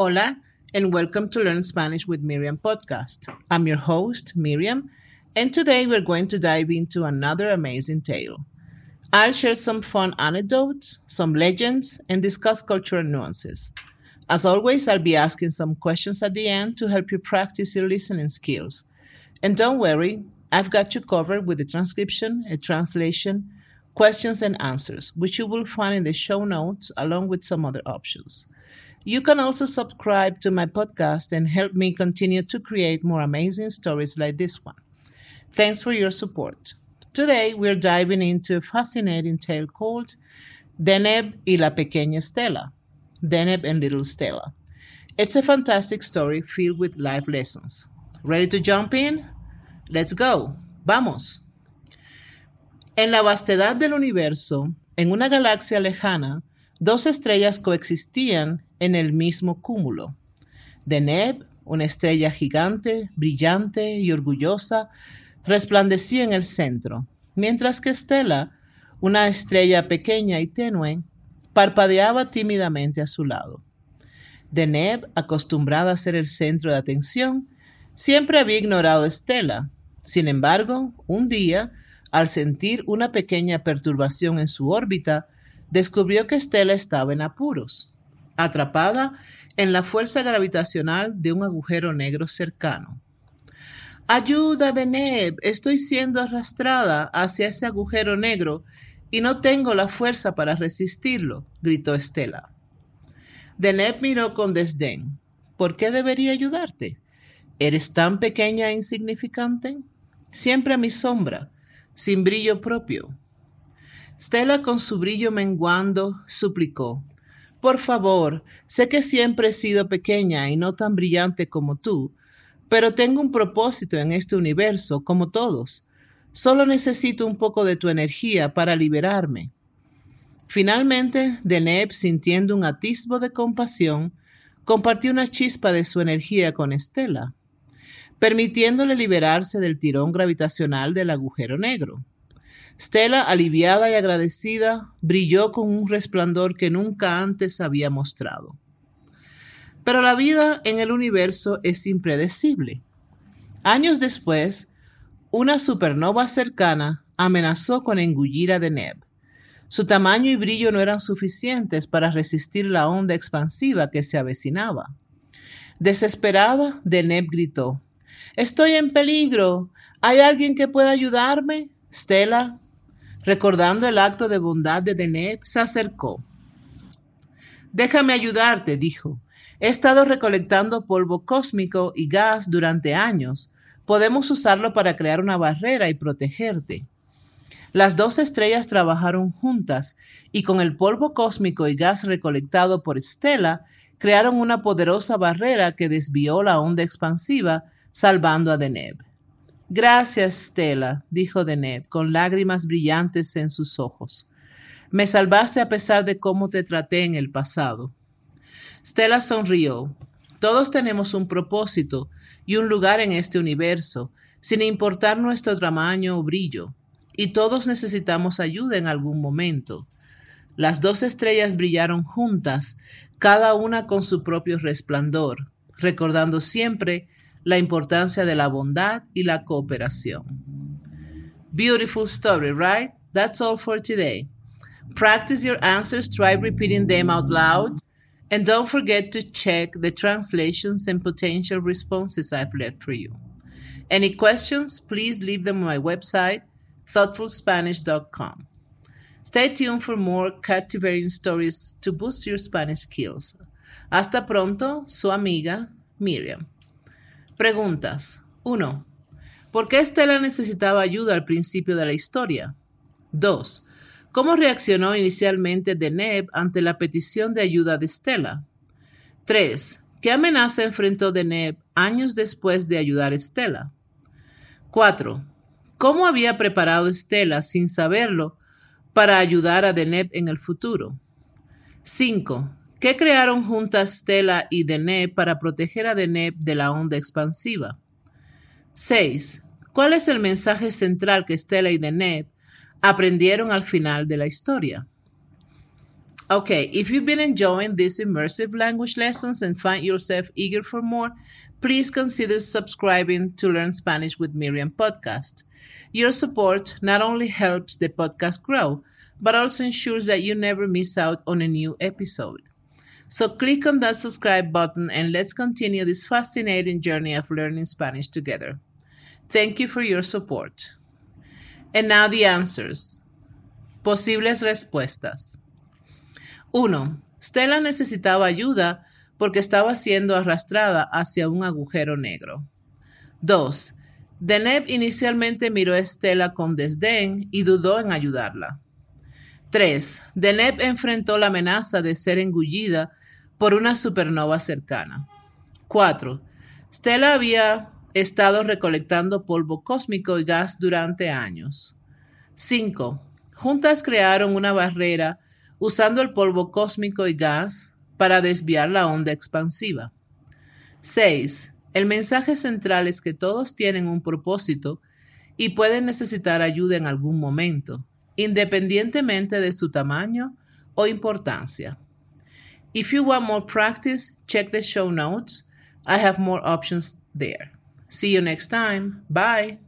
Hola, and welcome to Learn Spanish with Miriam podcast. I'm your host, Miriam, and today we're going to dive into another amazing tale. I'll share some fun anecdotes, some legends, and discuss cultural nuances. As always, I'll be asking some questions at the end to help you practice your listening skills. And don't worry, I've got you covered with a transcription, a translation, questions, and answers, which you will find in the show notes along with some other options. You can also subscribe to my podcast and help me continue to create more amazing stories like this one. Thanks for your support. Today, we're diving into a fascinating tale called Deneb y la Pequeña Stella. Deneb and Little Stella. It's a fantastic story filled with life lessons. Ready to jump in? Let's go. Vamos. En la vastedad del universo, en una galaxia lejana, dos estrellas coexistían en el mismo cúmulo. Deneb, una estrella gigante, brillante y orgullosa, resplandecía en el centro, mientras que Estela, una estrella pequeña y tenue, parpadeaba tímidamente a su lado. Deneb, acostumbrada a ser el centro de atención, siempre había ignorado a Estela. Sin embargo, un día, al sentir una pequeña perturbación en su órbita, descubrió que Estela estaba en apuros, atrapada en la fuerza gravitacional de un agujero negro cercano. Ayuda, Deneb, estoy siendo arrastrada hacia ese agujero negro y no tengo la fuerza para resistirlo, gritó Estela. Deneb miró con desdén. ¿Por qué debería ayudarte? ¿Eres tan pequeña e insignificante? Siempre a mi sombra, sin brillo propio. Stella, con su brillo menguando, suplicó. Por favor, sé que siempre he sido pequeña y no tan brillante como tú, pero tengo un propósito en este universo, como todos. Solo necesito un poco de tu energía para liberarme. Finalmente, Deneb, sintiendo un atisbo de compasión, compartió una chispa de su energía con Estela, permitiéndole liberarse del tirón gravitacional del agujero negro. Stella, aliviada y agradecida, brilló con un resplandor que nunca antes había mostrado. Pero la vida en el universo es impredecible. Años después, una supernova cercana amenazó con engullir a Deneb. Su tamaño y brillo no eran suficientes para resistir la onda expansiva que se avecinaba. Desesperada, Deneb gritó, Estoy en peligro. ¿Hay alguien que pueda ayudarme? Stella Recordando el acto de bondad de Deneb, se acercó. Déjame ayudarte, dijo. He estado recolectando polvo cósmico y gas durante años. Podemos usarlo para crear una barrera y protegerte. Las dos estrellas trabajaron juntas y con el polvo cósmico y gas recolectado por Stella crearon una poderosa barrera que desvió la onda expansiva, salvando a Deneb. Gracias, Stella, dijo Deneb, con lágrimas brillantes en sus ojos. Me salvaste a pesar de cómo te traté en el pasado. Stella sonrió. Todos tenemos un propósito y un lugar en este universo, sin importar nuestro tamaño o brillo, y todos necesitamos ayuda en algún momento. Las dos estrellas brillaron juntas, cada una con su propio resplandor, recordando siempre la importancia de la bondad y la cooperación. Beautiful story, right? That's all for today. Practice your answers, try repeating them out loud, and don't forget to check the translations and potential responses I've left for you. Any questions, please leave them on my website, thoughtfulspanish.com. Stay tuned for more captivating stories to boost your Spanish skills. Hasta pronto, su amiga Miriam. Preguntas. 1. ¿Por qué Estela necesitaba ayuda al principio de la historia? 2. ¿Cómo reaccionó inicialmente Deneb ante la petición de ayuda de Estela? 3. ¿Qué amenaza enfrentó Deneb años después de ayudar a Estela? 4. ¿Cómo había preparado Estela sin saberlo para ayudar a Deneb en el futuro? 5. ¿Qué crearon juntas Stella y Deneb para proteger a Deneb de la onda expansiva? 6. ¿Cuál es el mensaje central que Stella y Deneb aprendieron al final de la historia? Okay, if you've been enjoying these immersive language lessons and find yourself eager for more, please consider subscribing to Learn Spanish with Miriam podcast. Your support not only helps the podcast grow, but also ensures that you never miss out on a new episode. So click on that subscribe button and let's continue this fascinating journey of learning Spanish together. Thank you for your support. And now the answers. Posibles respuestas. 1. Stella necesitaba ayuda porque estaba siendo arrastrada hacia un agujero negro. 2. Deneb inicialmente miró a Estela con desdén y dudó en ayudarla. 3. Deneb enfrentó la amenaza de ser engullida por una supernova cercana. 4. Stella había estado recolectando polvo cósmico y gas durante años. 5. Juntas crearon una barrera usando el polvo cósmico y gas para desviar la onda expansiva. 6. El mensaje central es que todos tienen un propósito y pueden necesitar ayuda en algún momento, independientemente de su tamaño o importancia. If you want more practice, check the show notes. I have more options there. See you next time. Bye.